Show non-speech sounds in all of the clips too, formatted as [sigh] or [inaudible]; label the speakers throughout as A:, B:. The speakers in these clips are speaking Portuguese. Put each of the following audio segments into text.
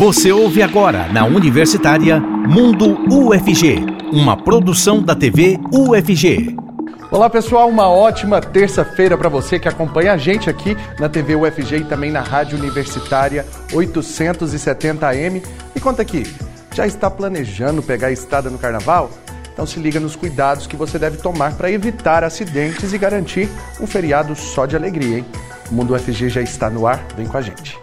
A: Você ouve agora na Universitária Mundo UFG, uma produção da TV UFG.
B: Olá pessoal, uma ótima terça-feira para você que acompanha a gente aqui na TV UFG e também na Rádio Universitária 870M. E conta aqui, já está planejando pegar a estrada no carnaval? Então se liga nos cuidados que você deve tomar para evitar acidentes e garantir um feriado só de alegria, hein? O Mundo UFG já está no ar, vem com a gente.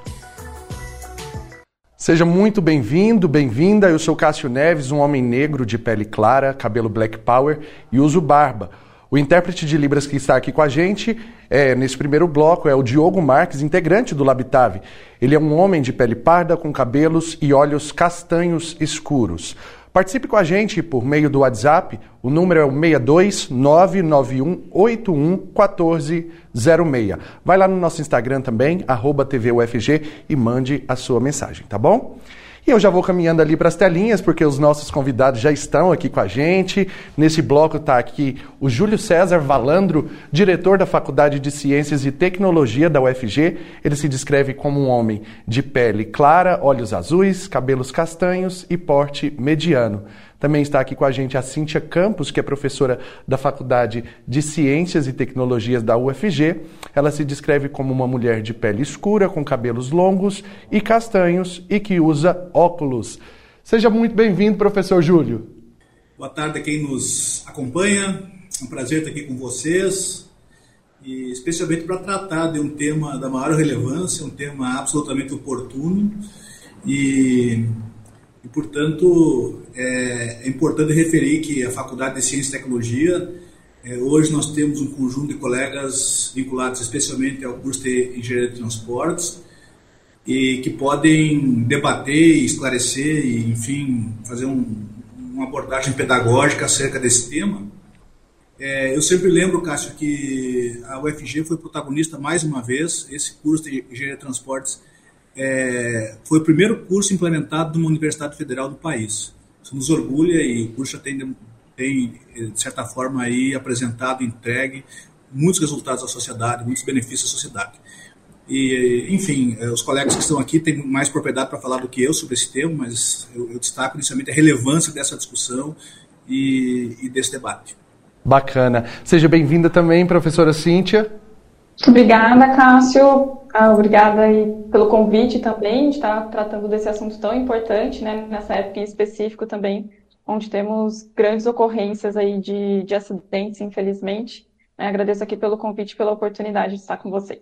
B: Seja muito bem-vindo, bem-vinda. Eu sou Cássio Neves, um homem negro de pele clara, cabelo black power e uso barba. O intérprete de Libras que está aqui com a gente é, nesse primeiro bloco é o Diogo Marques, integrante do Labitave. Ele é um homem de pele parda com cabelos e olhos castanhos escuros. Participe com a gente por meio do WhatsApp. O número é o 62 1406. Vai lá no nosso Instagram também, arroba TVUFG, e mande a sua mensagem, tá bom? E eu já vou caminhando ali para as telinhas, porque os nossos convidados já estão aqui com a gente. Nesse bloco está aqui o Júlio César Valandro, diretor da Faculdade de Ciências e Tecnologia da UFG. Ele se descreve como um homem de pele clara, olhos azuis, cabelos castanhos e porte mediano. Também está aqui com a gente a Cíntia Campos, que é professora da Faculdade de Ciências e Tecnologias da UFG. Ela se descreve como uma mulher de pele escura, com cabelos longos e castanhos e que usa óculos. Seja muito bem-vindo, professor Júlio.
C: Boa tarde a quem nos acompanha. É um prazer estar aqui com vocês e especialmente para tratar de um tema da maior relevância, um tema absolutamente oportuno e e, portanto, é, é, importante referir que a Faculdade de Ciência e Tecnologia, é, hoje nós temos um conjunto de colegas vinculados especialmente ao curso de Engenharia de Transportes, e que podem debater, esclarecer e, enfim, fazer um, uma abordagem pedagógica acerca desse tema. É, eu sempre lembro, Cássio, que a UFG foi protagonista mais uma vez. Esse curso de Engenharia de Transportes é, foi o primeiro curso implementado numa universidade federal do país. Isso nos orgulha e o curso já tem, tem de certa forma, aí apresentado, entregue muitos resultados à sociedade, muitos benefícios à sociedade. E, enfim, é, os colegas que estão aqui têm mais propriedade para falar do que eu sobre esse tema, mas eu, eu destaco inicialmente a relevância dessa discussão e, e desse debate.
B: Bacana. Seja bem-vinda também, professora Cíntia.
D: Obrigada, Cássio. Ah, obrigada pelo convite também, de estar tratando desse assunto tão importante, né, nessa época em específico também, onde temos grandes ocorrências aí de, de acidentes, infelizmente. Agradeço aqui pelo convite, pela oportunidade de estar com você.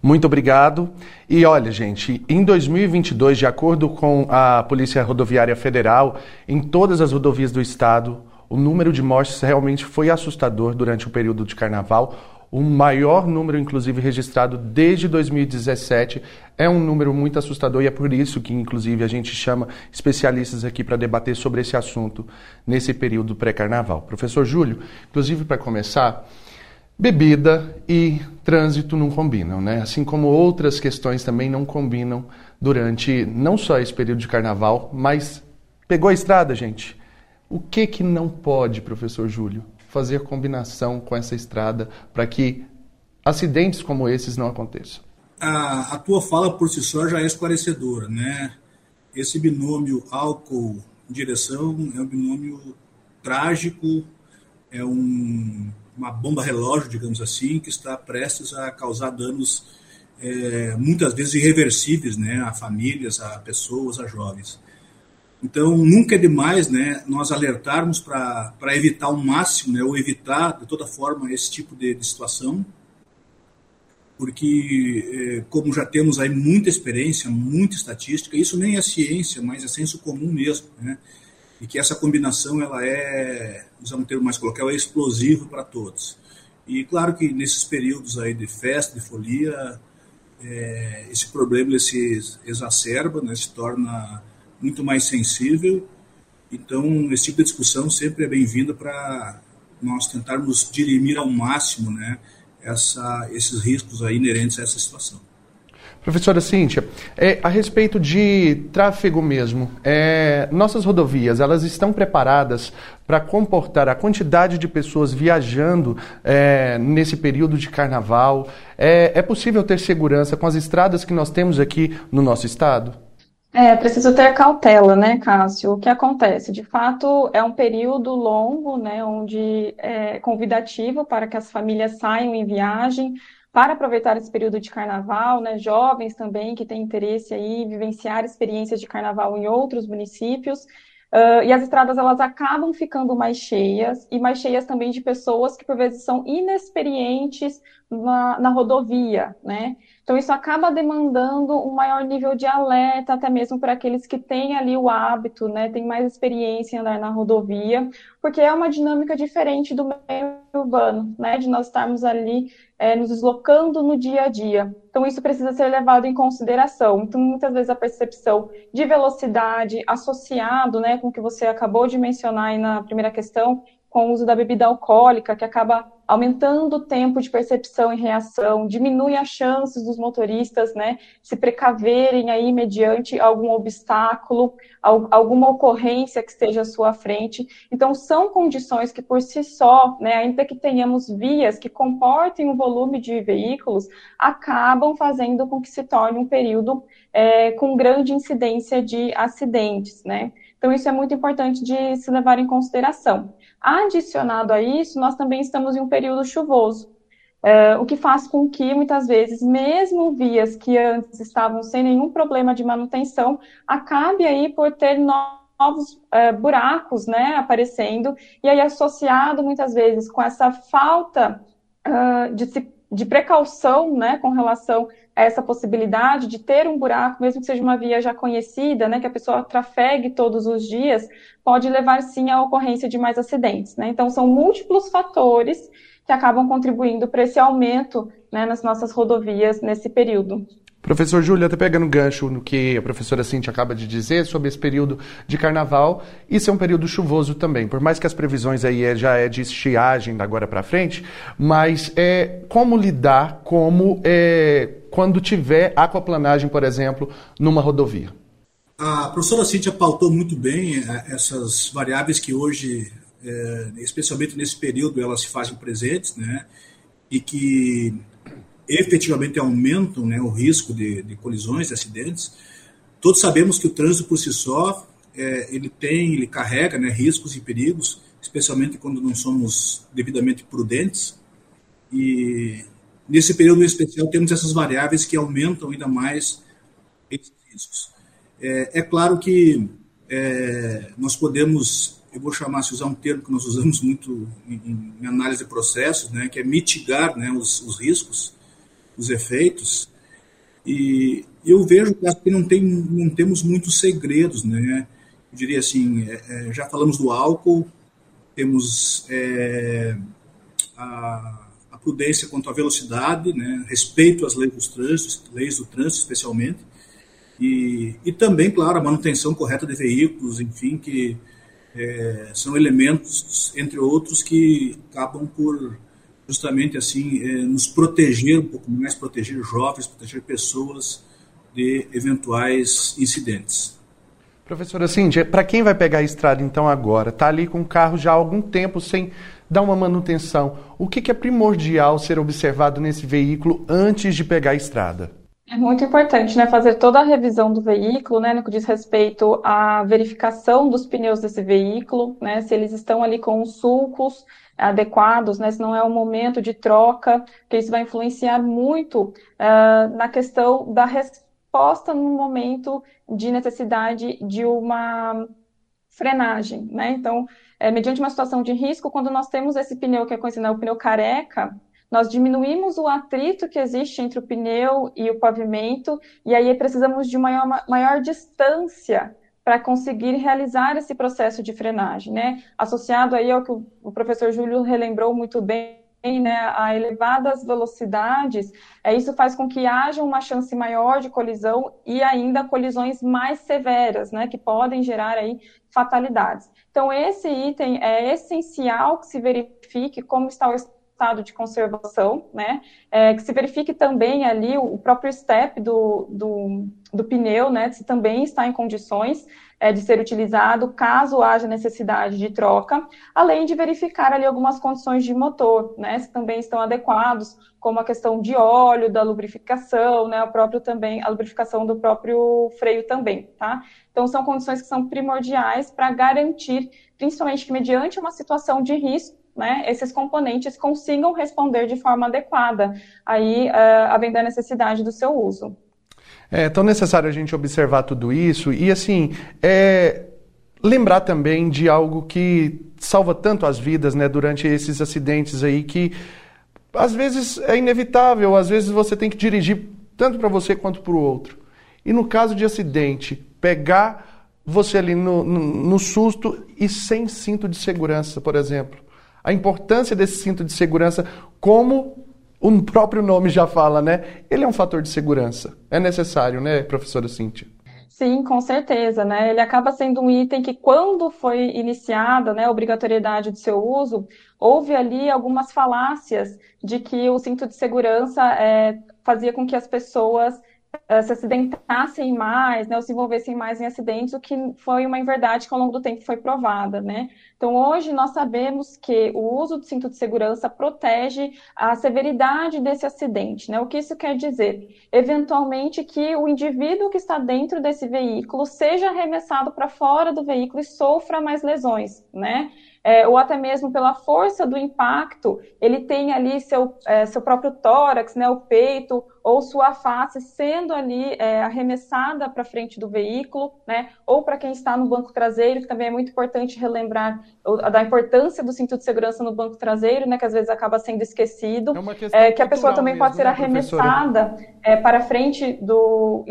B: Muito obrigado. E olha, gente, em 2022, de acordo com a Polícia Rodoviária Federal, em todas as rodovias do estado, o número de mortes realmente foi assustador durante o período de carnaval o maior número, inclusive, registrado desde 2017. É um número muito assustador e é por isso que, inclusive, a gente chama especialistas aqui para debater sobre esse assunto nesse período pré-carnaval. Professor Júlio, inclusive, para começar, bebida e trânsito não combinam, né? Assim como outras questões também não combinam durante não só esse período de carnaval, mas pegou a estrada, gente. O que que não pode, professor Júlio? Fazer combinação com essa estrada para que acidentes como esses não aconteçam?
C: A, a tua fala por si só já é esclarecedora, né? Esse binômio álcool-direção é um binômio trágico, é um, uma bomba relógio, digamos assim, que está prestes a causar danos é, muitas vezes irreversíveis, né, a famílias, a pessoas, a jovens. Então, nunca é demais né, nós alertarmos para evitar o máximo, né, ou evitar de toda forma esse tipo de, de situação, porque, é, como já temos aí muita experiência, muita estatística, isso nem é ciência, mas é senso comum mesmo, né? e que essa combinação ela é, usando um termo mais coloquial, é explosivo para todos. E claro que nesses períodos aí de festa, de folia, é, esse problema ele se exacerba, né, se torna muito mais sensível. Então, esse tipo de discussão sempre é bem-vinda para nós tentarmos dirimir ao máximo né, essa, esses riscos aí inerentes a essa situação.
B: Professora Cíntia, é, a respeito de tráfego mesmo, é, nossas rodovias, elas estão preparadas para comportar a quantidade de pessoas viajando é, nesse período de carnaval? É, é possível ter segurança com as estradas que nós temos aqui no nosso estado?
D: É, preciso ter cautela, né, Cássio? O que acontece? De fato, é um período longo, né, onde é convidativo para que as famílias saiam em viagem, para aproveitar esse período de carnaval, né, jovens também que têm interesse aí em vivenciar experiências de carnaval em outros municípios. Uh, e as estradas elas acabam ficando mais cheias e mais cheias também de pessoas que por vezes são inexperientes na, na rodovia, né? Então, isso acaba demandando um maior nível de alerta, até mesmo para aqueles que têm ali o hábito, né, têm mais experiência em andar na rodovia, porque é uma dinâmica diferente do meio urbano, né, de nós estarmos ali é, nos deslocando no dia a dia. Então, isso precisa ser levado em consideração. Então, muitas vezes a percepção de velocidade associado, né, com o que você acabou de mencionar aí na primeira questão, com o uso da bebida alcoólica, que acaba aumentando o tempo de percepção e reação, diminui as chances dos motoristas, né, se precaverem aí mediante algum obstáculo, alguma ocorrência que esteja à sua frente. Então, são condições que por si só, né, ainda que tenhamos vias que comportem um volume de veículos, acabam fazendo com que se torne um período é, com grande incidência de acidentes, né. Então, isso é muito importante de se levar em consideração. Adicionado a isso, nós também estamos em um período chuvoso, é, o que faz com que, muitas vezes, mesmo vias que antes estavam sem nenhum problema de manutenção, acabe aí por ter novos é, buracos né, aparecendo, e aí associado, muitas vezes, com essa falta uh, de, de precaução né, com relação essa possibilidade de ter um buraco, mesmo que seja uma via já conhecida, né, que a pessoa trafegue todos os dias, pode levar sim à ocorrência de mais acidentes. Né? Então, são múltiplos fatores que acabam contribuindo para esse aumento né, nas nossas rodovias nesse período.
B: Professor Júlio, até pegando gancho no que a professora Cintia acaba de dizer sobre esse período de carnaval, isso é um período chuvoso também, por mais que as previsões aí é, já é de estiagem da agora para frente, mas é, como lidar como é, quando tiver aquaplanagem, por exemplo, numa rodovia?
C: A professora Cintia pautou muito bem é, essas variáveis que hoje, é, especialmente nesse período, elas se fazem presentes, né? E que efetivamente aumentam né, o risco de, de, colisões, de acidentes. Todos sabemos que o trânsito por si só é, ele tem, ele carrega né, riscos e perigos, especialmente quando não somos devidamente prudentes. E nesse período especial temos essas variáveis que aumentam ainda mais esses riscos. É, é claro que é, nós podemos, eu vou chamar, se usar um termo que nós usamos muito em, em análise de processos, né, que é mitigar né, os, os riscos os efeitos. E eu vejo que não, tem, não temos muitos segredos, né? Eu diria assim, é, é, já falamos do álcool, temos é, a, a, prudência quanto à velocidade, né? respeito às leis do trânsito, leis do trânsito especialmente, e, e também, claro, a manutenção correta de veículos, enfim, que é, são elementos, entre outros, que acabam por justamente assim é, nos proteger um pouco mais, proteger jovens, proteger pessoas de eventuais incidentes.
B: Professora Cindy, para quem vai pegar a estrada então agora, está ali com o carro já há algum tempo sem dar uma manutenção, o que, que é primordial ser observado nesse veículo antes de pegar a estrada?
D: É muito importante, né, fazer toda a revisão do veículo, né, no que diz respeito à verificação dos pneus desse veículo, né, se eles estão ali com os sulcos, adequados, né? Se não é o momento de troca, que isso vai influenciar muito uh, na questão da resposta no momento de necessidade de uma frenagem, né? Então, é, mediante uma situação de risco, quando nós temos esse pneu que é conhecido como pneu careca, nós diminuímos o atrito que existe entre o pneu e o pavimento, e aí precisamos de maior, maior distância para conseguir realizar esse processo de frenagem, né? Associado aí ao que o professor Júlio relembrou muito bem, né, a elevadas velocidades, é, isso faz com que haja uma chance maior de colisão e ainda colisões mais severas, né, que podem gerar aí fatalidades. Então, esse item é essencial que se verifique como está o de conservação, né? É, que se verifique também ali o, próprio step do, do, do pneu, né? Se também está em condições é, de ser utilizado caso haja necessidade de troca, além de verificar ali algumas condições de motor, né, se também estão adequados, como a questão de óleo, da lubrificação, né, o próprio também, a lubrificação do próprio freio também, tá? Então, são condições que são primordiais para garantir, principalmente que mediante uma situação de risco, né, esses componentes consigam responder de forma adequada, aí, uh, havendo a necessidade do seu uso.
B: É tão necessário a gente observar tudo isso e, assim, é, lembrar também de algo que salva tanto as vidas, né, durante esses acidentes aí que às vezes é inevitável, às vezes você tem que dirigir tanto para você quanto para o outro. E no caso de acidente, pegar você ali no, no, no susto e sem cinto de segurança, por exemplo. A importância desse cinto de segurança como o próprio nome já fala, né? Ele é um fator de segurança. É necessário, né, professora Cíntia?
D: Sim, com certeza, né? Ele acaba sendo um item que, quando foi iniciada né, a obrigatoriedade de seu uso, houve ali algumas falácias de que o cinto de segurança é, fazia com que as pessoas se acidentassem mais, né, ou se envolvessem mais em acidentes, o que foi uma inverdade que ao longo do tempo foi provada, né? Então, hoje nós sabemos que o uso do cinto de segurança protege a severidade desse acidente, né? O que isso quer dizer? Eventualmente que o indivíduo que está dentro desse veículo seja arremessado para fora do veículo e sofra mais lesões, né? É, ou até mesmo pela força do impacto, ele tem ali seu, é, seu próprio tórax, né, o peito, ou sua face sendo ali é, arremessada para frente do veículo, né, ou para quem está no banco traseiro, que também é muito importante relembrar da importância do cinto de segurança no banco traseiro, né, que às vezes acaba sendo esquecido, é, é que a pessoa também mesmo, pode ser né, arremessada é, para frente do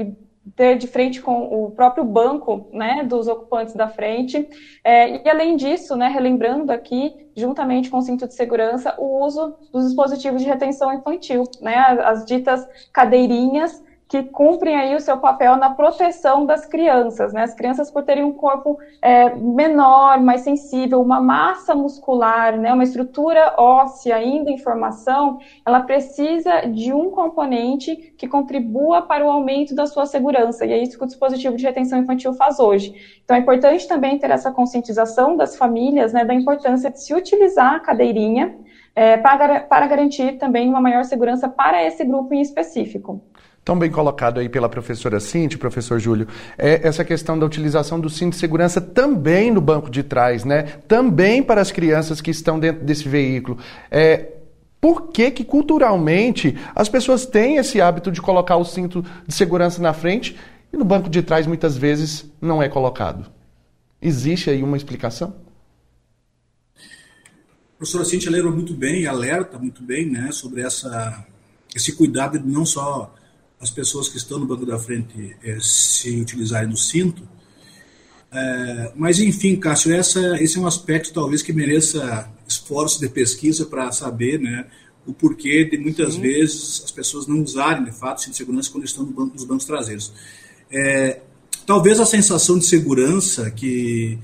D: ter de frente com o próprio banco né, dos ocupantes da frente. É, e além disso, né, relembrando aqui, juntamente com o cinto de segurança, o uso dos dispositivos de retenção infantil, né, as, as ditas cadeirinhas que cumprem aí o seu papel na proteção das crianças, né? As crianças por terem um corpo é, menor, mais sensível, uma massa muscular, né? Uma estrutura óssea ainda em formação, ela precisa de um componente que contribua para o aumento da sua segurança. E é isso que o dispositivo de retenção infantil faz hoje. Então é importante também ter essa conscientização das famílias, né? Da importância de se utilizar a cadeirinha é, para, para garantir também uma maior segurança para esse grupo em específico
B: tão bem colocado aí pela professora Cinti, professor Júlio, é essa questão da utilização do cinto de segurança também no banco de trás, né? Também para as crianças que estão dentro desse veículo. É, por que, que culturalmente as pessoas têm esse hábito de colocar o cinto de segurança na frente e no banco de trás muitas vezes não é colocado? Existe aí uma explicação?
C: A professora Cintia lembra muito bem, alerta muito bem né, sobre essa, esse cuidado de não só as pessoas que estão no banco da frente é, se utilizarem do cinto. É, mas, enfim, Cássio, essa, esse é um aspecto talvez que mereça esforço de pesquisa para saber né, o porquê de muitas Sim. vezes as pessoas não usarem, de fato, cinto de segurança quando estão no banco, nos bancos traseiros. É, talvez a sensação de segurança que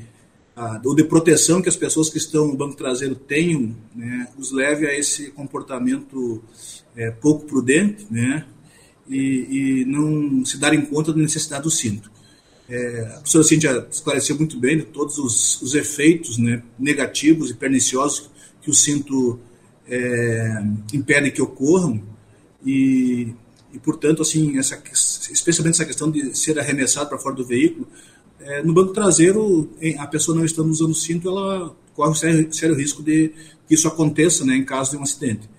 C: ou de proteção que as pessoas que estão no banco traseiro tenham, né, os leve a esse comportamento é, pouco prudente, né, e, e não se darem conta da necessidade do cinto. É, a professora Cíntia esclareceu muito bem de todos os, os efeitos né, negativos e perniciosos que o cinto é, impede que ocorram e, e portanto, assim, essa, especialmente essa questão de ser arremessado para fora do veículo, é, no banco traseiro, a pessoa não estando usando o cinto, ela corre sério, sério risco de que isso aconteça né, em caso de um acidente.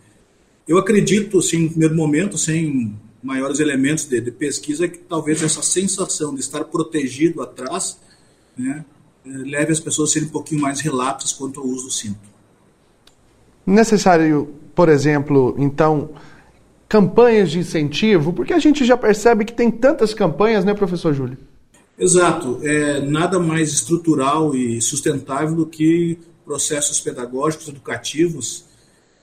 C: Eu acredito, assim, no primeiro momento, sem maiores elementos de, de, pesquisa é que talvez essa sensação de estar protegido atrás né, eh, leve as pessoas a serem um pouquinho mais relapsas quanto ao uso do cinto.
B: Necessário, por exemplo, então, campanhas de incentivo, porque a gente já percebe que tem tantas campanhas, né, professor Júlio?
C: Exato. É nada mais estrutural e sustentável do que processos pedagógicos, educativos,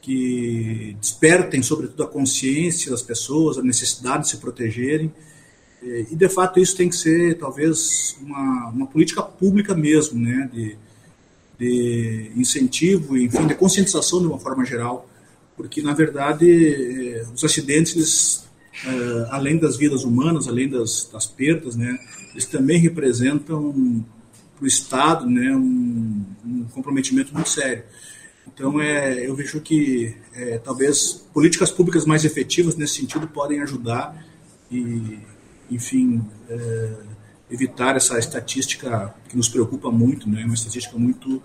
C: que despertem, sobretudo, a consciência das pessoas, a necessidade de se protegerem. E, de fato, isso tem que ser, talvez, uma, uma política pública mesmo, né? de, de incentivo, enfim, de conscientização de uma forma geral, porque na verdade eh, os acidentes, eh, além das vidas humanas, além das, das perdas, né, eles também representam para o Estado né, um, um, comprometimento muito sério. Então, é, eu vejo que é, talvez políticas públicas mais efetivas nesse sentido podem ajudar e, enfim, é, evitar essa estatística que nos preocupa muito, né, uma estatística muito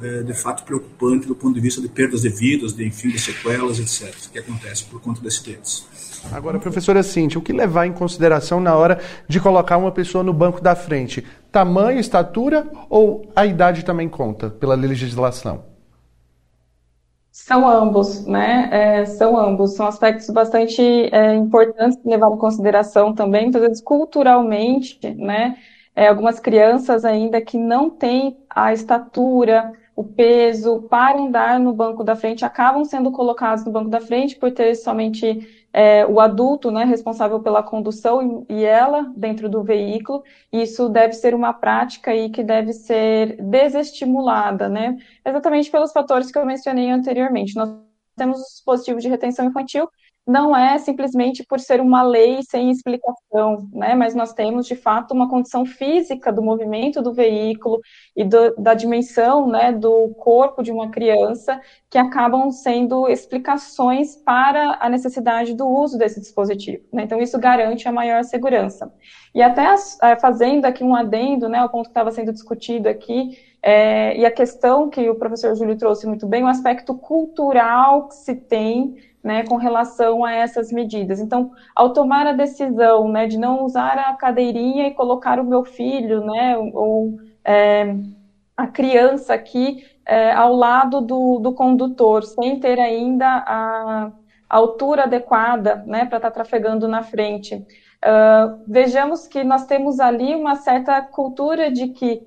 C: é, de fato preocupante do ponto de vista de perdas de vidas, de enfim, de sequelas, etc., que acontece por conta de acidentes.
B: Agora, professora Cintia, o que levar em consideração na hora de colocar uma pessoa no banco da frente? Tamanho, estatura ou a idade também conta pela legislação?
D: São ambos, né? É, são ambos. São aspectos bastante é, importantes levar em consideração também, muitas vezes culturalmente, né? É, algumas crianças ainda que não têm a estatura, o peso para andar no banco da frente, acabam sendo colocados no banco da frente por ter somente é, o adulto né, responsável pela condução e, e ela dentro do veículo. Isso deve ser uma prática aí que deve ser desestimulada, né? Exatamente pelos fatores que eu mencionei anteriormente. Nós temos o dispositivo de retenção infantil não é simplesmente por ser uma lei sem explicação, né? Mas nós temos de fato uma condição física do movimento do veículo e do, da dimensão, né, do corpo de uma criança que acabam sendo explicações para a necessidade do uso desse dispositivo. Né? Então isso garante a maior segurança. E até é, fazendo aqui um adendo, né, o ponto que estava sendo discutido aqui é, e a questão que o professor Júlio trouxe muito bem, o aspecto cultural que se tem né, com relação a essas medidas. Então, ao tomar a decisão né, de não usar a cadeirinha e colocar o meu filho, né, ou é, a criança aqui é, ao lado do, do condutor, sem ter ainda a, altura adequada né, para estar tá trafegando na frente. Uh, vejamos que nós temos ali uma certa cultura de que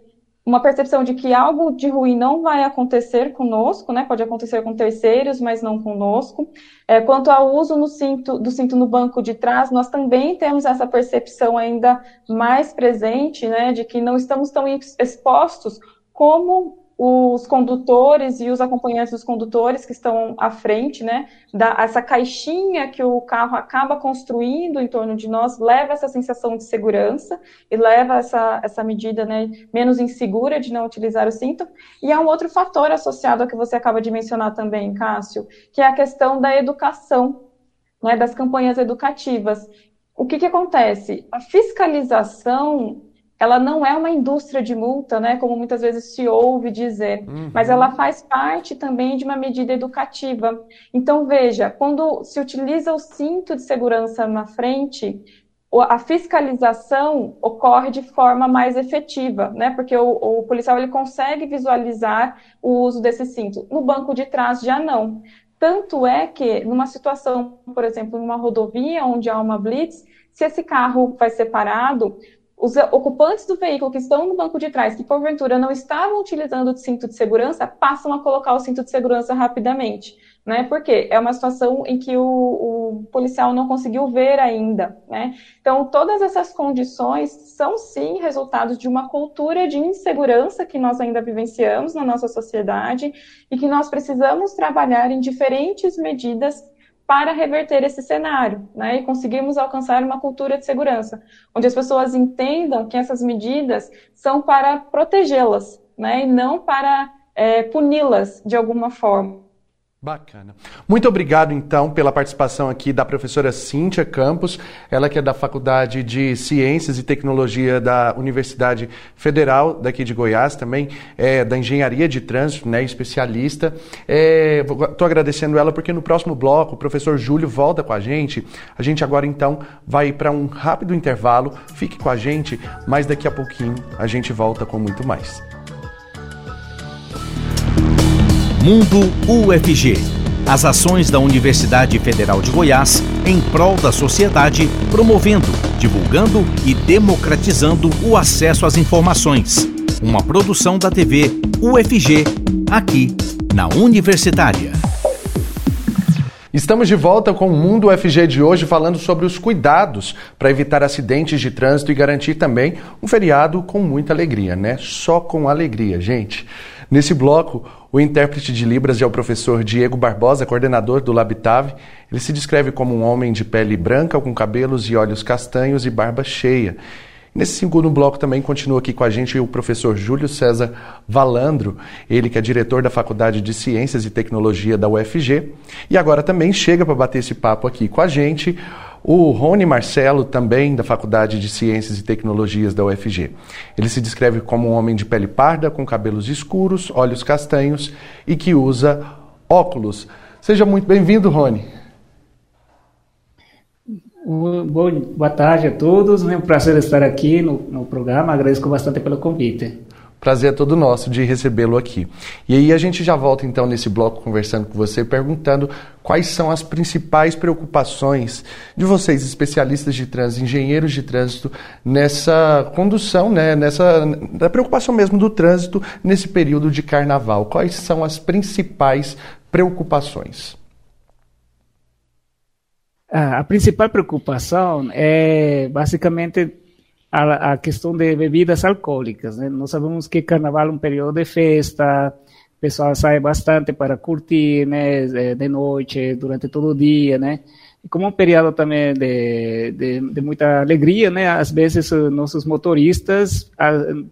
D: uma percepção de que algo de ruim não vai acontecer conosco, né? Pode acontecer com terceiros, mas não conosco. É, quanto ao uso no cinto, do cinto no banco de trás, nós também temos essa percepção ainda mais presente, né? De que não estamos tão expostos como os condutores e os acompanhantes dos condutores que estão à frente, né, da, essa caixinha que o carro acaba construindo em torno de nós, leva essa sensação de segurança e leva essa, essa medida, né, menos insegura de não utilizar o cinto. E há um outro fator associado ao que você acaba de mencionar também, Cássio, que é a questão da educação, né, das campanhas educativas. O que, que acontece? A fiscalização ela não é uma indústria de multa, né, como muitas vezes se ouve dizer, uhum. mas ela faz parte também de uma medida educativa. Então, veja, quando se utiliza o cinto de segurança na frente, a fiscalização ocorre de forma mais efetiva, né, porque o, o policial ele consegue visualizar o uso desse cinto. No banco de trás já não. Tanto é que, numa situação, por exemplo, numa rodovia onde há uma blitz, se esse carro vai separado, os ocupantes do veículo que estão no banco de trás, que porventura não estavam utilizando o cinto de segurança, passam a colocar o cinto de segurança rapidamente, né? Porque é uma situação em que o, o policial não conseguiu ver ainda, né? Então, todas essas condições são sim resultados de uma cultura de insegurança que nós ainda vivenciamos na nossa sociedade e que nós precisamos trabalhar em diferentes medidas para reverter esse cenário, né, e conseguirmos alcançar uma cultura de segurança, onde as pessoas entendam que essas medidas são para protegê-las, né, e não para é, puni-las de alguma forma.
B: Bacana. Muito obrigado, então, pela participação aqui da professora Cíntia Campos, ela que é da Faculdade de Ciências e Tecnologia da Universidade Federal daqui de Goiás, também é da Engenharia de Trânsito, né, especialista. Estou é, agradecendo ela porque no próximo bloco o professor Júlio volta com a gente. A gente agora, então, vai para um rápido intervalo. Fique com a gente, mas daqui a pouquinho a gente volta com muito mais.
A: Mundo UFG. As ações da Universidade Federal de Goiás em prol da sociedade, promovendo, divulgando e democratizando o acesso às informações. Uma produção da TV UFG, aqui na Universitária.
B: Estamos de volta com o Mundo UFG de hoje falando sobre os cuidados para evitar acidentes de trânsito e garantir também um feriado com muita alegria, né? Só com alegria, gente. Nesse bloco, o intérprete de Libras é o professor Diego Barbosa, coordenador do Labitave. Ele se descreve como um homem de pele branca, com cabelos e olhos castanhos e barba cheia. Nesse segundo bloco também continua aqui com a gente o professor Júlio César Valandro, ele que é diretor da Faculdade de Ciências e Tecnologia da UFG. E agora também chega para bater esse papo aqui com a gente o Rony Marcelo, também da Faculdade de Ciências e Tecnologias da UFG. Ele se descreve como um homem de pele parda, com cabelos escuros, olhos castanhos e que usa óculos. Seja muito bem-vindo, Rony.
E: Boa tarde a todos, é um prazer estar aqui no, no programa, agradeço bastante pelo convite.
B: Prazer é todo nosso de recebê-lo aqui. E aí a gente já volta então nesse bloco conversando com você, perguntando quais são as principais preocupações de vocês, especialistas de trânsito, engenheiros de trânsito, nessa condução, né, nessa da preocupação mesmo do trânsito nesse período de carnaval. Quais são as principais preocupações?
E: A principal preocupação é basicamente a, a questão de bebidas alcoólicas. Né? Nós sabemos que carnaval é um período de festa, o pessoal sai bastante para curtir, né, de noite, durante todo o dia, né? E como um período também de, de, de, muita alegria, né? Às vezes nossos motoristas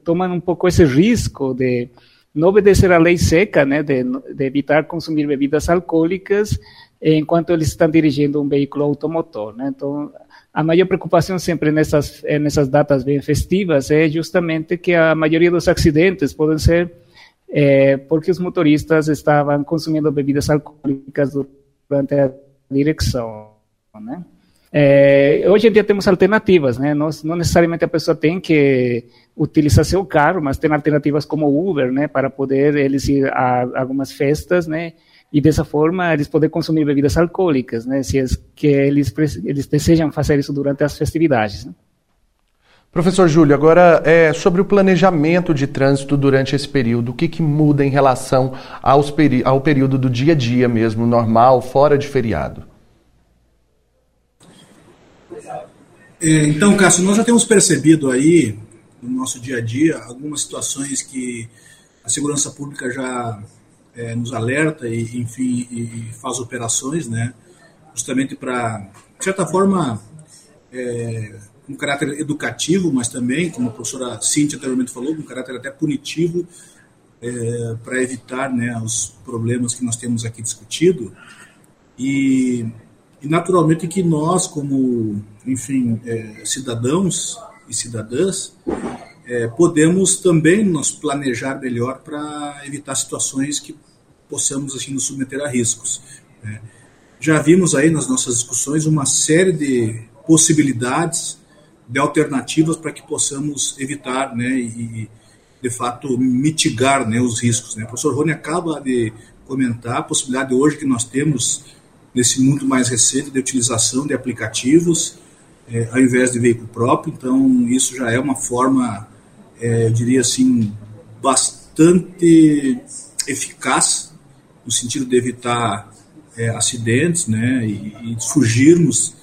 E: tomam um pouco esse risco de não obedecer à lei seca, né? De, de evitar consumir bebidas alcoólicas enquanto eles estão dirigindo um veículo automotor. Né? Então, a maior preocupação sempre nessas, eh, nessas datas bem festivas é justamente que a maioria dos acidentes podem ser é, porque os motoristas estavam consumindo bebidas alcoólicas durante a direção. Né? É, hoje em dia temos alternativas, né? Não, não, necessariamente a pessoa tem que utilizar seu carro, mas tem alternativas como Uber, né? Para poder eles ir a algumas festas, né? E dessa forma eles poderem consumir bebidas alcoólicas, né, se é que eles, eles desejam fazer isso durante as festividades. Né?
B: Professor Júlio, agora é, sobre o planejamento de trânsito durante esse período, o que, que muda em relação ao período do dia a dia mesmo, normal, fora de feriado?
C: É, então, Cássio, nós já temos percebido aí no nosso dia a dia algumas situações que a segurança pública já é, nos alerta e, enfim, e faz operações, né? Justamente para, de certa forma, é, com caráter educativo, mas também, como a professora Cintia anteriormente falou, com caráter até punitivo, é, para evitar né, os problemas que nós temos aqui discutido. E, e naturalmente que nós, como, enfim, é, cidadãos e cidadãs, é, podemos também nos planejar melhor para evitar situações que possamos assim nos submeter a riscos. Né? Já vimos aí nas nossas discussões uma série de possibilidades, de alternativas para que possamos evitar, né, e de fato mitigar, né, os riscos. Né? O professor Rony acaba de comentar a possibilidade hoje que nós temos nesse mundo mais recente de utilização de aplicativos é, ao invés de veículo próprio. Então isso já é uma forma é, eu diria assim, bastante eficaz no sentido de evitar é, acidentes né, e, e fugirmos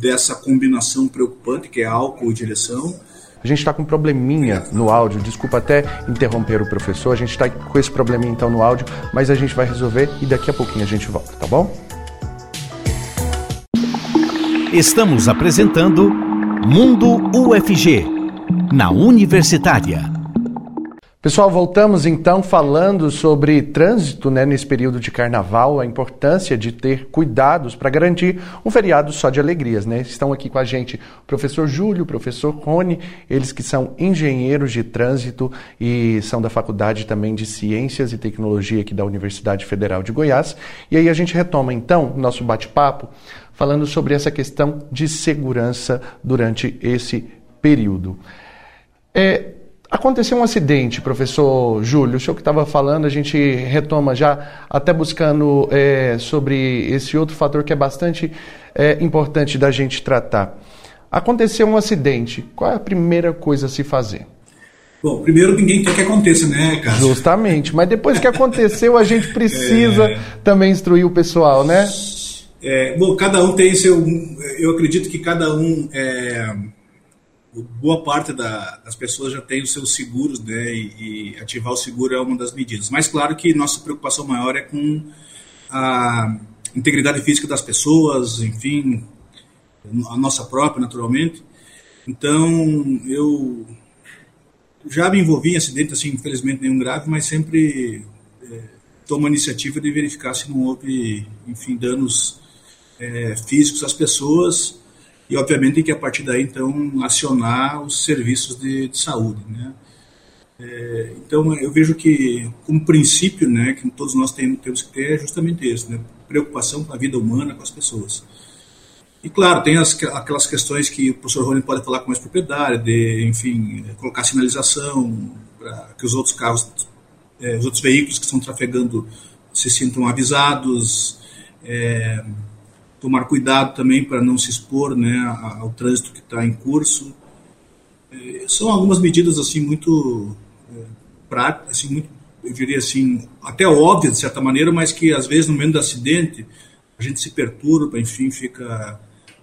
C: dessa combinação preocupante que é álcool e direção.
B: A gente está com um probleminha no áudio, desculpa até interromper o professor, a gente está com esse probleminha então no áudio, mas a gente vai resolver e daqui a pouquinho a gente volta, tá bom?
A: Estamos apresentando Mundo UFG na Universitária.
B: Pessoal, voltamos então falando sobre trânsito né, nesse período de carnaval, a importância de ter cuidados para garantir um feriado só de alegrias. Né? Estão aqui com a gente o professor Júlio, o professor Rony, eles que são engenheiros de trânsito e são da Faculdade também de Ciências e Tecnologia aqui da Universidade Federal de Goiás. E aí a gente retoma então nosso bate-papo falando sobre essa questão de segurança durante esse período. É, aconteceu um acidente, professor Júlio, o senhor que estava falando, a gente retoma já, até buscando é, sobre esse outro fator que é bastante é, importante da gente tratar. Aconteceu um acidente, qual é a primeira coisa a se fazer?
C: Bom, primeiro ninguém quer que aconteça, né, cara?
B: Justamente, mas depois que [laughs] aconteceu, a gente precisa é... também instruir o pessoal, né?
C: É, bom, cada um tem seu. Eu acredito que cada um. É, boa parte da, das pessoas já tem os seus seguros, né? E, e, ativar o seguro é uma das medidas. Mas claro que nossa preocupação maior é com a integridade física das pessoas, enfim, a nossa própria, naturalmente. Então, eu já me envolvi em acidente, assim, infelizmente nenhum grave, mas sempre é, tomo a iniciativa de verificar se não houve, enfim, danos é, físicos às pessoas e, obviamente, que a partir daí, então, acionar os serviços de, de saúde, né? É, então, eu vejo que, como princípio, né, que todos nós temos, temos que ter é justamente esse, né? Preocupação com a vida humana, com as pessoas. E claro, tem as, aquelas questões que o professor Rony pode falar com mais propriedade, de, enfim, colocar sinalização para que os outros carros, é, os outros veículos que estão trafegando se sintam avisados, é, tomar cuidado também para não se expor né, ao, trânsito que está em curso. É, são algumas medidas assim muito é, práticas, assim, muito, eu diria assim, até óbvias de certa maneira, mas que às vezes no momento do acidente a gente se perturba, enfim, fica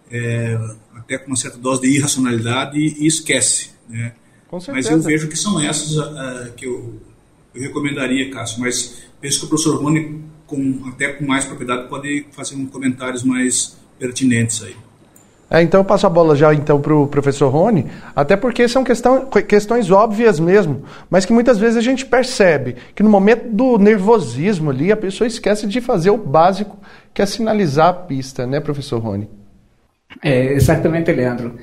C: é, até com uma certa dose de irracionalidade e, e esquece. Né? Mas eu vejo que são essas uh, que eu, eu, recomendaria, Cássio. Mas penso que o professor Rony, com, até com mais propriedade, pode fazer um comentários mais pertinentes aí.
B: É, então eu passo a bola já então para o professor Rony, até porque são questão, questões óbvias mesmo, mas que muitas vezes a gente percebe que no momento do nervosismo ali a pessoa esquece de fazer o básico, que é sinalizar a pista, né, professor Rony?
E: É, exatamente, Leandro.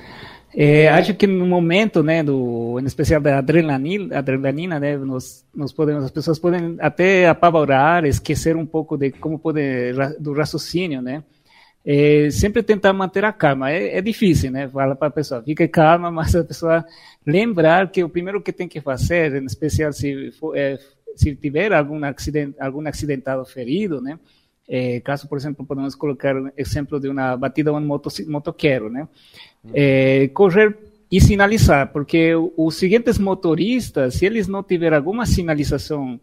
E: É, acho que no momento, né, do, em especial da adrenalina, adrenalina, né, nós, nós podemos, as pessoas podem até apavorar, esquecer um pouco de como poder do raciocínio, né. É, sempre tentar manter a calma. É, é difícil, né? Fala para a pessoa, fique calma, [laughs] mas a pessoa lembrar que o primeiro que tem que fazer, em especial se for, é, se tiver algum acidente, algum acidentado ferido, né? É, caso, por exemplo, podemos colocar exemplo de uma batida a um moto, motoqueiro, né? É, correr e sinalizar, porque os seguintes motoristas, se eles não tiverem alguma sinalização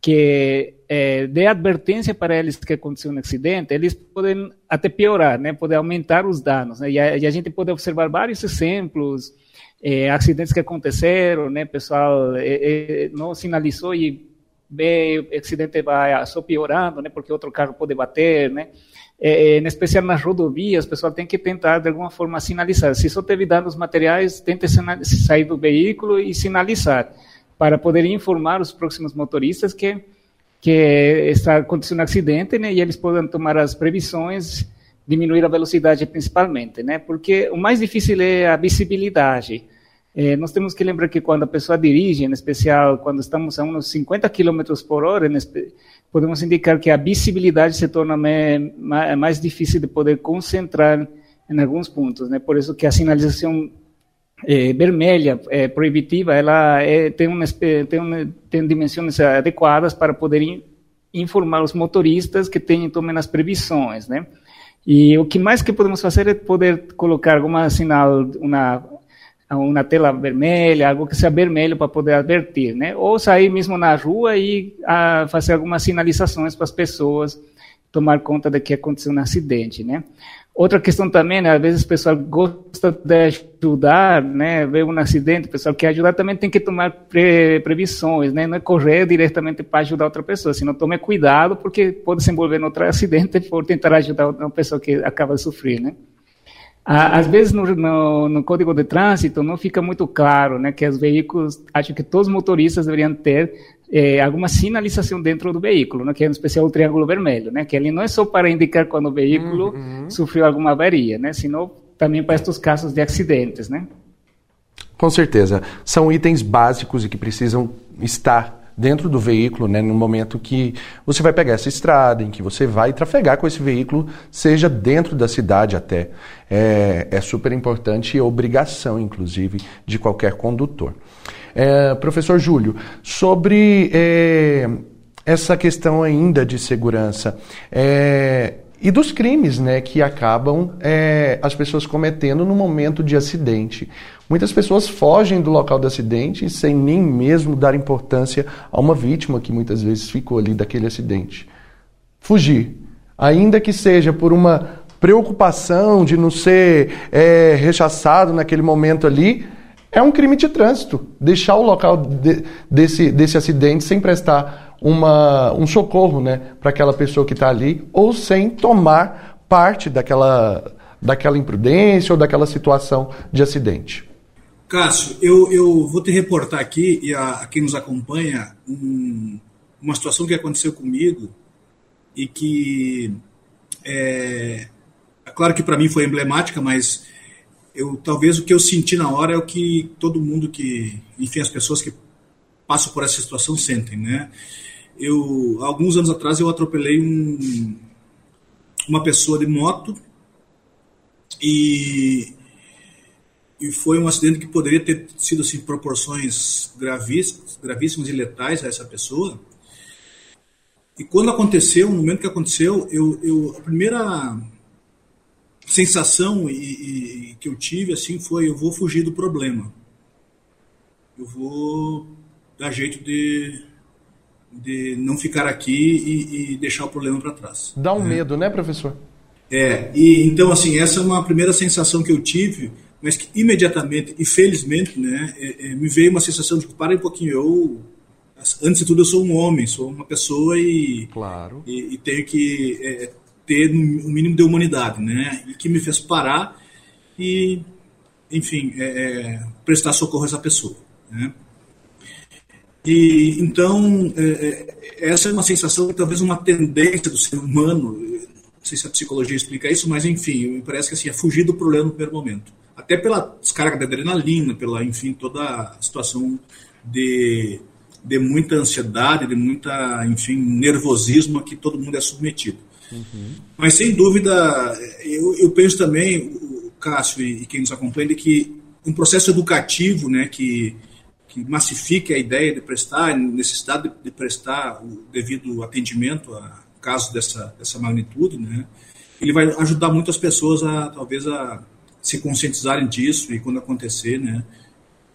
E: que é, dê advertência para eles que aconteceu um acidente, eles podem até piorar, né? Poder aumentar os danos, né? E a, e a gente pode observar vários exemplos, é, acidentes que aconteceram, né? Pessoal é, é não sinalizou e vê o acidente vai só piorando, né, porque outro carro pode bater, né, é, é em especial nas rodovias, o pessoal tem que tentar de alguma forma sinalizar. Se só teve danos materiais, tente sair do veículo e sinalizar para poder informar os próximos motoristas que que está acontecendo um acidente, né, e eles podem tomar as previsões, diminuir a velocidade principalmente, né, porque o mais difícil é a visibilidade. É, nós temos que lembrar que quando a pessoa dirige, em especial quando estamos a uns 50 km por hora, podemos indicar que a visibilidade se torna mais difícil de poder concentrar em alguns pontos, né? Por isso que a sinalização é, vermelha é, proibitiva, ela é, tem, uma, tem, uma, tem dimensões adequadas para poder in, informar os motoristas que tenham tomem as previsões, né? E o que mais que podemos fazer é poder colocar alguma sinal, uma uma tela vermelha, algo que seja vermelho para poder advertir, né? Ou sair mesmo na rua e a, ah, fazer algumas sinalizações para as pessoas tomar conta de que aconteceu um acidente, né? Outra questão também, né, às vezes o pessoal gosta de ajudar, né, vê um acidente, o pessoal quer ajudar, também tem que tomar pre previsões, né, não é correr diretamente para ajudar outra pessoa, senão tome cuidado, porque pode se envolver em outro acidente [laughs] por tentar ajudar uma pessoa que acaba de sofrer, né. Às vezes no, no, no, código de trânsito não fica muito claro, né, que os veículos, acho que todos os motoristas deveriam ter é, alguma sinalização dentro do veículo, né, que é em especial o triângulo vermelho, né, que ele não é só para indicar quando o veículo uhum. sofreu alguma avaria, né, senão também para estes casos de acidentes, né.
B: Com certeza, são itens básicos e que precisam estar dentro do veículo, né, no momento que você vai pegar essa estrada, em que você vai trafegar com esse veículo, seja dentro da cidade até. É, é super importante e obrigação, inclusive, de qualquer condutor. É, professor Júlio, sobre é, essa questão ainda de segurança, é, e dos crimes né, que acabam é, as pessoas cometendo no momento de acidente. Muitas pessoas fogem do local do acidente sem nem mesmo dar importância a uma vítima que muitas vezes ficou ali daquele acidente. Fugir. ainda que seja por uma preocupação de não ser é, rechaçado naquele momento ali, é um crime de trânsito. Deixar o local de, desse, desse acidente sem prestar uma, um socorro né, para aquela pessoa que está ali, ou sem tomar parte daquela, daquela imprudência ou daquela situação de acidente.
C: Cássio, eu, eu vou te reportar aqui, e a, a quem nos acompanha, um, uma situação que aconteceu comigo e que é, é claro que para mim foi emblemática, mas eu talvez o que eu senti na hora é o que todo mundo que, enfim, as pessoas que passam por essa situação sentem, né? Eu alguns anos atrás eu atropelei um, uma pessoa de moto e e foi um acidente que poderia ter sido assim proporções gravíssimas, gravíssimas e letais a essa pessoa. E quando aconteceu, no momento que aconteceu, eu, eu a primeira sensação e, e, que eu tive assim foi eu vou fugir do problema. Eu vou dar jeito de, de não ficar aqui e, e deixar o problema para trás.
B: Dá um é. medo, né, professor?
C: É, e então assim, essa é uma primeira sensação que eu tive, mas que imediatamente e felizmente, né, é, é, me veio uma sensação de para um pouquinho, eu antes de tudo eu sou um homem, sou uma pessoa e
B: claro.
C: e, e tenho que é, ter um mínimo de humanidade, né? E que me fez parar e, enfim, é, é, prestar socorro a essa pessoa, né? E então é, essa é uma sensação, talvez uma tendência do ser humano. Não sei se a psicologia explica isso, mas enfim, me parece que assim é fugir do problema no primeiro momento, até pela descarga de adrenalina, pela, enfim, toda a situação de de muita ansiedade, de muita, enfim, nervosismo a que todo mundo é submetido. Uhum. Mas sem dúvida, eu, eu penso também, o Cássio e, e, quem nos acompanha, que um processo educativo, né, que, que massifique a ideia de prestar, necessidade de, de prestar o devido atendimento a casos dessa, dessa magnitude, né, ele vai ajudar muito as pessoas a talvez a se conscientizarem disso e quando acontecer, né,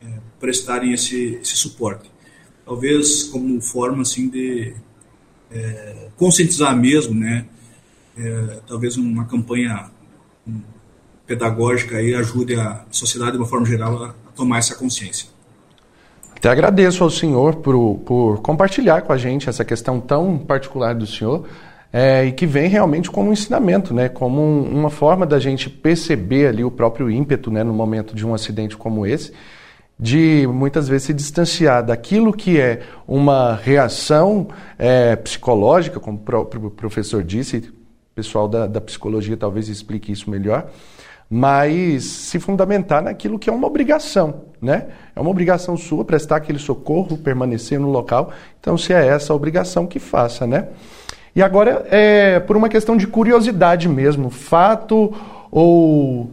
C: é, prestarem esse, esse suporte. Talvez como forma assim de é, conscientizar mesmo, né, é, talvez uma campanha pedagógica aí ajude a sociedade de uma forma geral a, tomar essa consciência.
B: Até agradeço ao senhor por, por compartilhar com a gente essa questão tão particular do senhor é, e que vem realmente como um ensinamento, né, como um, uma forma da gente perceber ali o próprio ímpeto né, no momento de um acidente como esse, de muitas vezes se distanciar daquilo que é uma reação é, psicológica, como o próprio professor disse, pessoal da, da psicologia talvez explique isso melhor, mas se fundamentar naquilo que é uma obrigação, né? É uma obrigação sua prestar aquele socorro, permanecer no local. Então, se é essa a obrigação, que faça, né? E agora, é, por uma questão de curiosidade mesmo, fato ou,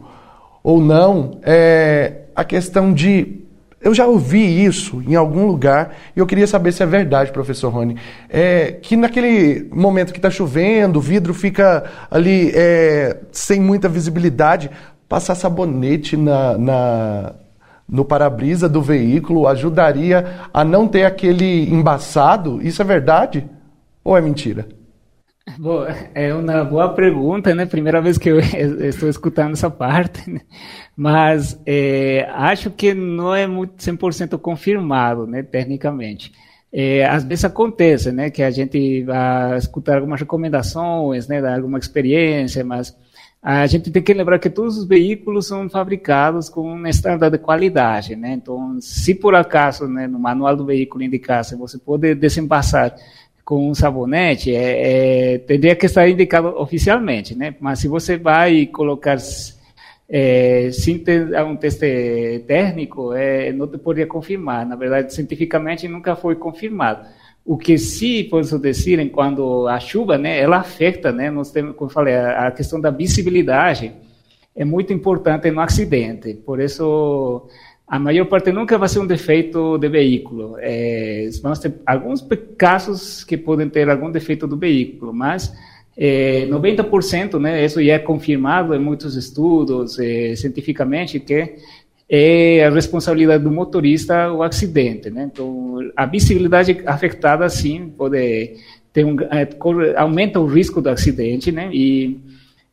B: ou não, é, a questão de eu já ouvi isso em algum lugar e eu queria saber se é verdade, professor Rony. É, que naquele momento que está chovendo, o vidro fica ali é, sem muita visibilidade, passar sabonete na, na no para-brisa do veículo ajudaria a não ter aquele embaçado? Isso é verdade ou é mentira?
E: Bom, é uma boa pergunta, né? Primeira vez que eu [laughs] estou escutando essa parte, né? mas é, acho que não é muito 100% confirmado, né? Tecnicamente. É, às vezes acontece, né? Que a gente vai escutar algumas recomendações, né? Dar alguma experiência, mas a gente tem que lembrar que todos os veículos são fabricados com um estándar de qualidade, né? Então, se por acaso, né, no manual do veículo indicasse, você pode desembaçar com um sabonete, é, é, teria que estar indicado oficialmente, né? Mas se você vai colocar é, sem ter um teste técnico, é, não te poderia confirmar. Na verdade, cientificamente nunca foi confirmado. O que sim posso dizer, quando a chuva, né, ela afeta, né, nós temos, como eu falei, a questão da visibilidade é muito importante no acidente. Por isso, a maior parte nunca vai ser um defeito de veículo. É, vamos ter alguns casos que podem ter algum defeito do veículo, mas é, 90%, né, isso já é confirmado em muitos estudos é, cientificamente que é a responsabilidade do motorista o acidente, né? Então, a visibilidade afetada, sim, pode tem um, é, aumenta o risco do acidente, né? E,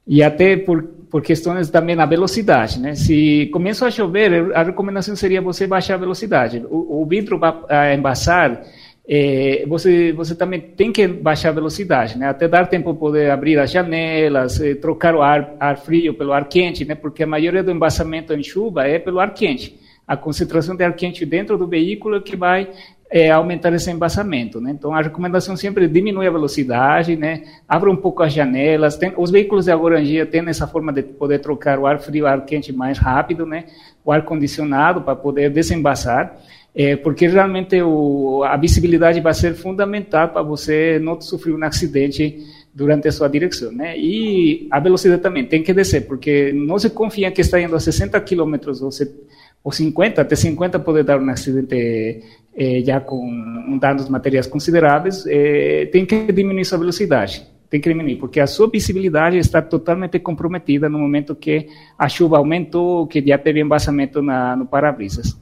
E: e até por, por questões também na velocidade, né? Se começa a chover, a recomendação seria você baixar a velocidade. O, o vidro vai embaçar, é, você, você também tem que baixar a velocidade, né? Até dar tempo para poder abrir as janelas, é, trocar o ar, ar frio pelo ar quente, né? Porque a maioria do embaçamento em chuva é pelo ar quente. A concentração de ar quente dentro do veículo é que vai é, aumentar esse embaçamento, né? Então a recomendação sempre é diminuir a velocidade, né? Abra um pouco as janelas. Tem, os veículos de agora em dia têm essa forma de poder trocar o ar frio e ar quente mais rápido, né? O ar condicionado para poder desembaçar é, porque realmente o, a visibilidade vai ser fundamental para você não sofrer um acidente durante a sua direção, né? E a velocidade também tem que descer, porque não se confia que está indo a 60 km ou, ou 50, até 50 pode dar um acidente é, já com danos materiais consideráveis, é, tem que diminuir sua velocidade tem que diminuir, porque a sua visibilidade está totalmente comprometida no momento que a chuva aumentou, que já teve embaçamento na, no para-brisas.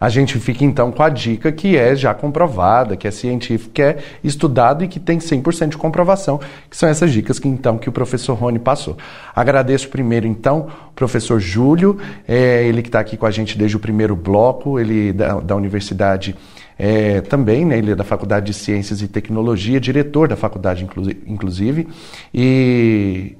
B: A gente fica então com a dica que é já comprovada, que é científica, que é estudado e que tem 100% de comprovação, que são essas dicas que então que o professor Rony passou. Agradeço primeiro então o professor Júlio, é, ele que está aqui com a gente desde o primeiro bloco, ele da, da Universidade é, também, né, ele é da Faculdade de Ciências e Tecnologia, diretor da faculdade inclusive, e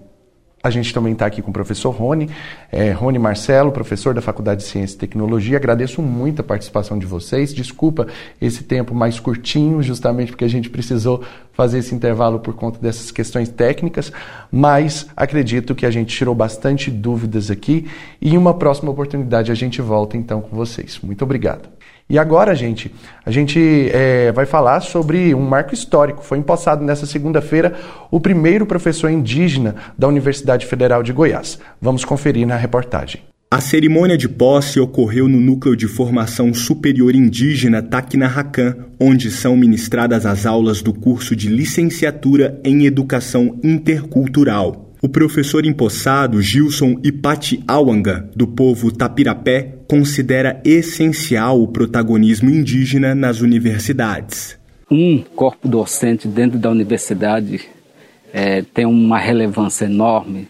B: a gente também está aqui com o professor Rony, é, Rony Marcelo, professor da Faculdade de Ciência e Tecnologia. Agradeço muito a participação de vocês. Desculpa esse tempo mais curtinho, justamente porque a gente precisou fazer esse intervalo por conta dessas questões técnicas, mas acredito que a gente tirou bastante dúvidas aqui e em uma próxima oportunidade a gente volta então com vocês. Muito obrigado. E agora, gente, a gente é, vai falar sobre um marco histórico. Foi empossado nessa segunda-feira o primeiro professor indígena da Universidade Federal de Goiás. Vamos conferir na reportagem.
F: A cerimônia de posse ocorreu no Núcleo de Formação Superior Indígena Tacna onde são ministradas as aulas do curso de Licenciatura em Educação Intercultural. O professor empossado Gilson Ipati Awanga, do povo Tapirapé, considera essencial o protagonismo indígena nas universidades.
G: Um corpo docente dentro da universidade é, tem uma relevância enorme,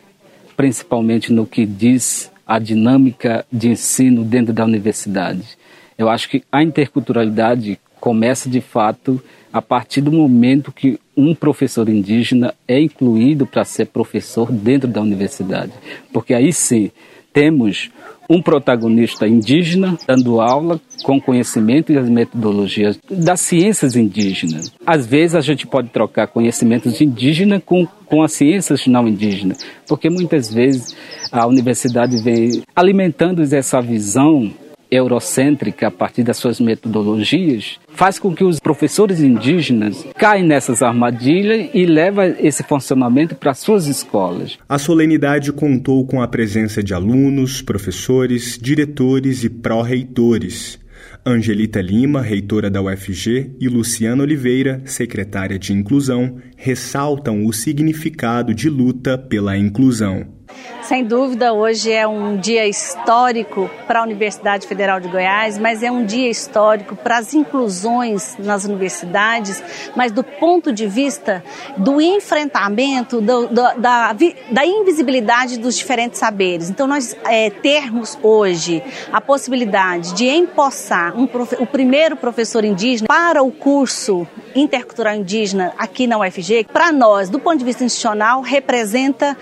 G: principalmente no que diz a dinâmica de ensino dentro da universidade. Eu acho que a interculturalidade começa de fato a partir do momento que um professor indígena é incluído para ser professor dentro da universidade. Porque aí sim temos um protagonista indígena dando aula com conhecimento e as metodologias das ciências indígenas. Às vezes a gente pode trocar conhecimentos indígenas com, com as ciências não indígenas, porque muitas vezes a universidade vem alimentando essa visão eurocêntrica a partir das suas metodologias, faz com que os professores indígenas caem nessas armadilhas e leva esse funcionamento para suas escolas.
F: A solenidade contou com a presença de alunos, professores, diretores e pró-reitores. Angelita Lima, reitora da UFG, e Luciana Oliveira, secretária de Inclusão, ressaltam o significado de luta pela inclusão.
H: Sem dúvida, hoje é um dia histórico para a Universidade Federal de Goiás, mas é um dia histórico para as inclusões nas universidades, mas do ponto de vista do enfrentamento do, do, da, da invisibilidade dos diferentes saberes. Então, nós é, termos hoje a possibilidade de empossar um, o primeiro professor indígena para o curso intercultural indígena aqui na UFG, para nós, do ponto de vista institucional, representa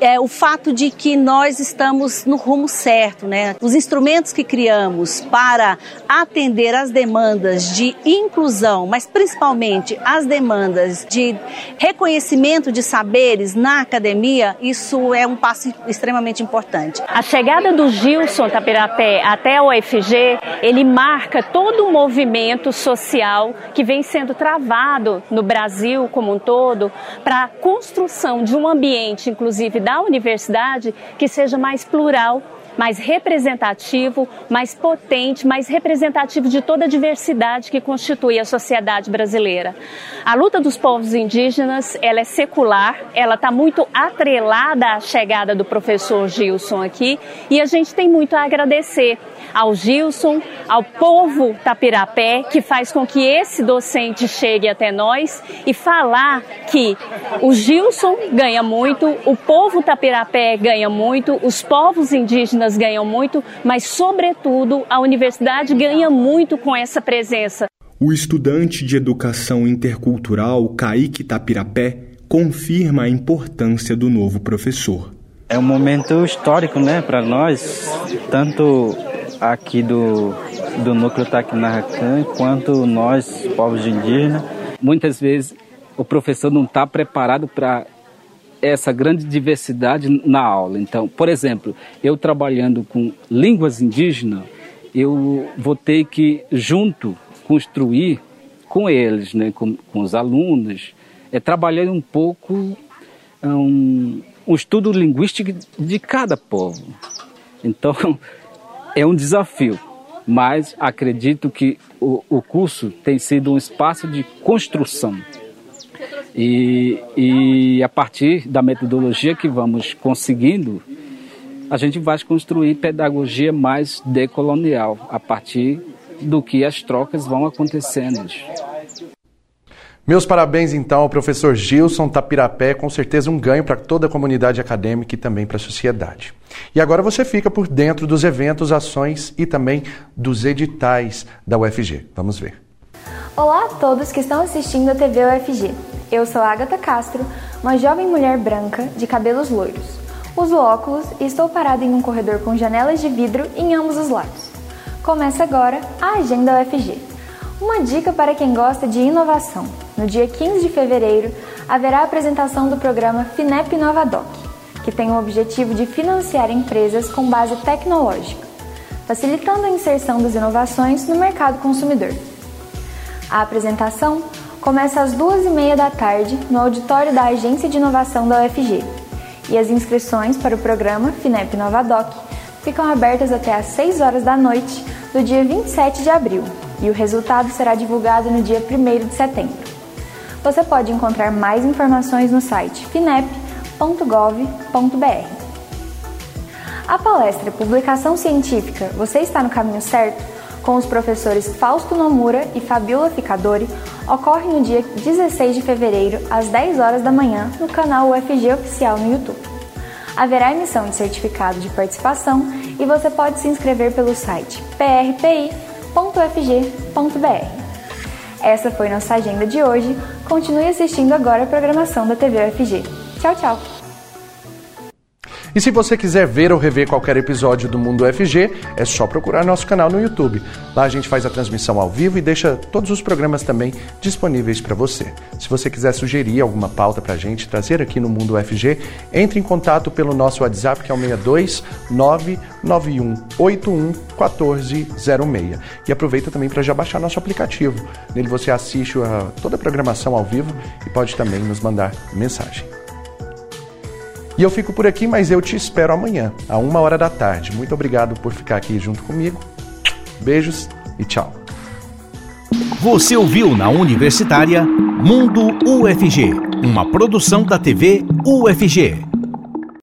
H: é, o fato de que nós estamos no rumo certo, né? Os instrumentos que criamos para atender às demandas de inclusão, mas principalmente as demandas de reconhecimento de saberes na academia, isso é um passo extremamente importante.
I: A chegada do Gilson Tapirapé até a UFG, ele marca todo um movimento social que vem sendo travado no Brasil como um todo para a construção de um ambiente, inclusive da universidade, que seja mais plural, mais representativo, mais potente, mais representativo de toda a diversidade que constitui a sociedade brasileira. A luta dos povos indígenas, ela é secular, ela está muito atrelada à chegada do professor Gilson aqui e a gente tem muito a agradecer ao Gilson, ao povo Tapirapé, que faz com que esse docente chegue até nós e falar que o Gilson ganha muito, o povo Tapirapé ganha muito, os povos indígenas ganham muito, mas, sobretudo, a universidade ganha muito com essa presença.
F: O estudante de educação intercultural Kaique Tapirapé confirma a importância do novo professor.
J: É um momento histórico, né, para nós, tanto aqui do, do núcleo Tacnarracan, quanto nós, povos indígenas. Muitas vezes o professor não está preparado para essa grande diversidade na aula. Então, por exemplo, eu trabalhando com línguas indígenas, eu vou ter que, junto, construir com eles, né, com, com os alunos, é trabalhar um pouco um, um estudo linguístico de cada povo. Então, [laughs] é um desafio, mas acredito que o, o curso tem sido um espaço de construção. E, e a partir da metodologia que vamos conseguindo, a gente vai construir pedagogia mais decolonial, a partir do que as trocas vão acontecendo.
B: Meus parabéns então ao professor Gilson Tapirapé, com certeza um ganho para toda a comunidade acadêmica e também para a sociedade. E agora você fica por dentro dos eventos, ações e também dos editais da UFG. Vamos ver.
K: Olá a todos que estão assistindo a TV UFG. Eu sou Agatha Castro, uma jovem mulher branca de cabelos loiros. Uso óculos e estou parada em um corredor com janelas de vidro em ambos os lados. Começa agora a Agenda UFG. Uma dica para quem gosta de inovação. No dia 15 de fevereiro, haverá a apresentação do programa FINEP Novadoc, que tem o objetivo de financiar empresas com base tecnológica, facilitando a inserção das inovações no mercado consumidor. A apresentação começa às duas e meia da tarde no auditório da Agência de Inovação da UFG e as inscrições para o programa FINEP Novadoc ficam abertas até às 6 horas da noite do dia 27 de abril e o resultado será divulgado no dia 1 de setembro. Você pode encontrar mais informações no site finep.gov.br. A palestra Publicação Científica Você está no caminho certo? com os professores Fausto Nomura e Fabiola Ficadori ocorre no dia 16 de fevereiro às 10 horas da manhã no canal UFG Oficial no YouTube. Haverá emissão de certificado de participação e você pode se inscrever pelo site prpi.ufg.br. Essa foi nossa agenda de hoje. Continue assistindo agora a programação da TV UFG. Tchau, tchau!
B: E se você quiser ver ou rever qualquer episódio do Mundo UFG, é só procurar nosso canal no YouTube. Lá a gente faz a transmissão ao vivo e deixa todos os programas também disponíveis para você. Se você quiser sugerir alguma pauta para a gente trazer aqui no Mundo UFG, entre em contato pelo nosso WhatsApp, que é o 62 99181 1406. E aproveita também para já baixar nosso aplicativo. Nele você assiste a, toda a programação ao vivo e pode também nos mandar mensagem. E eu fico por aqui, mas eu te espero amanhã, a uma hora da tarde. Muito obrigado por ficar aqui junto comigo. Beijos e tchau.
A: Você ouviu na Universitária Mundo UFG, uma produção da TV UFG.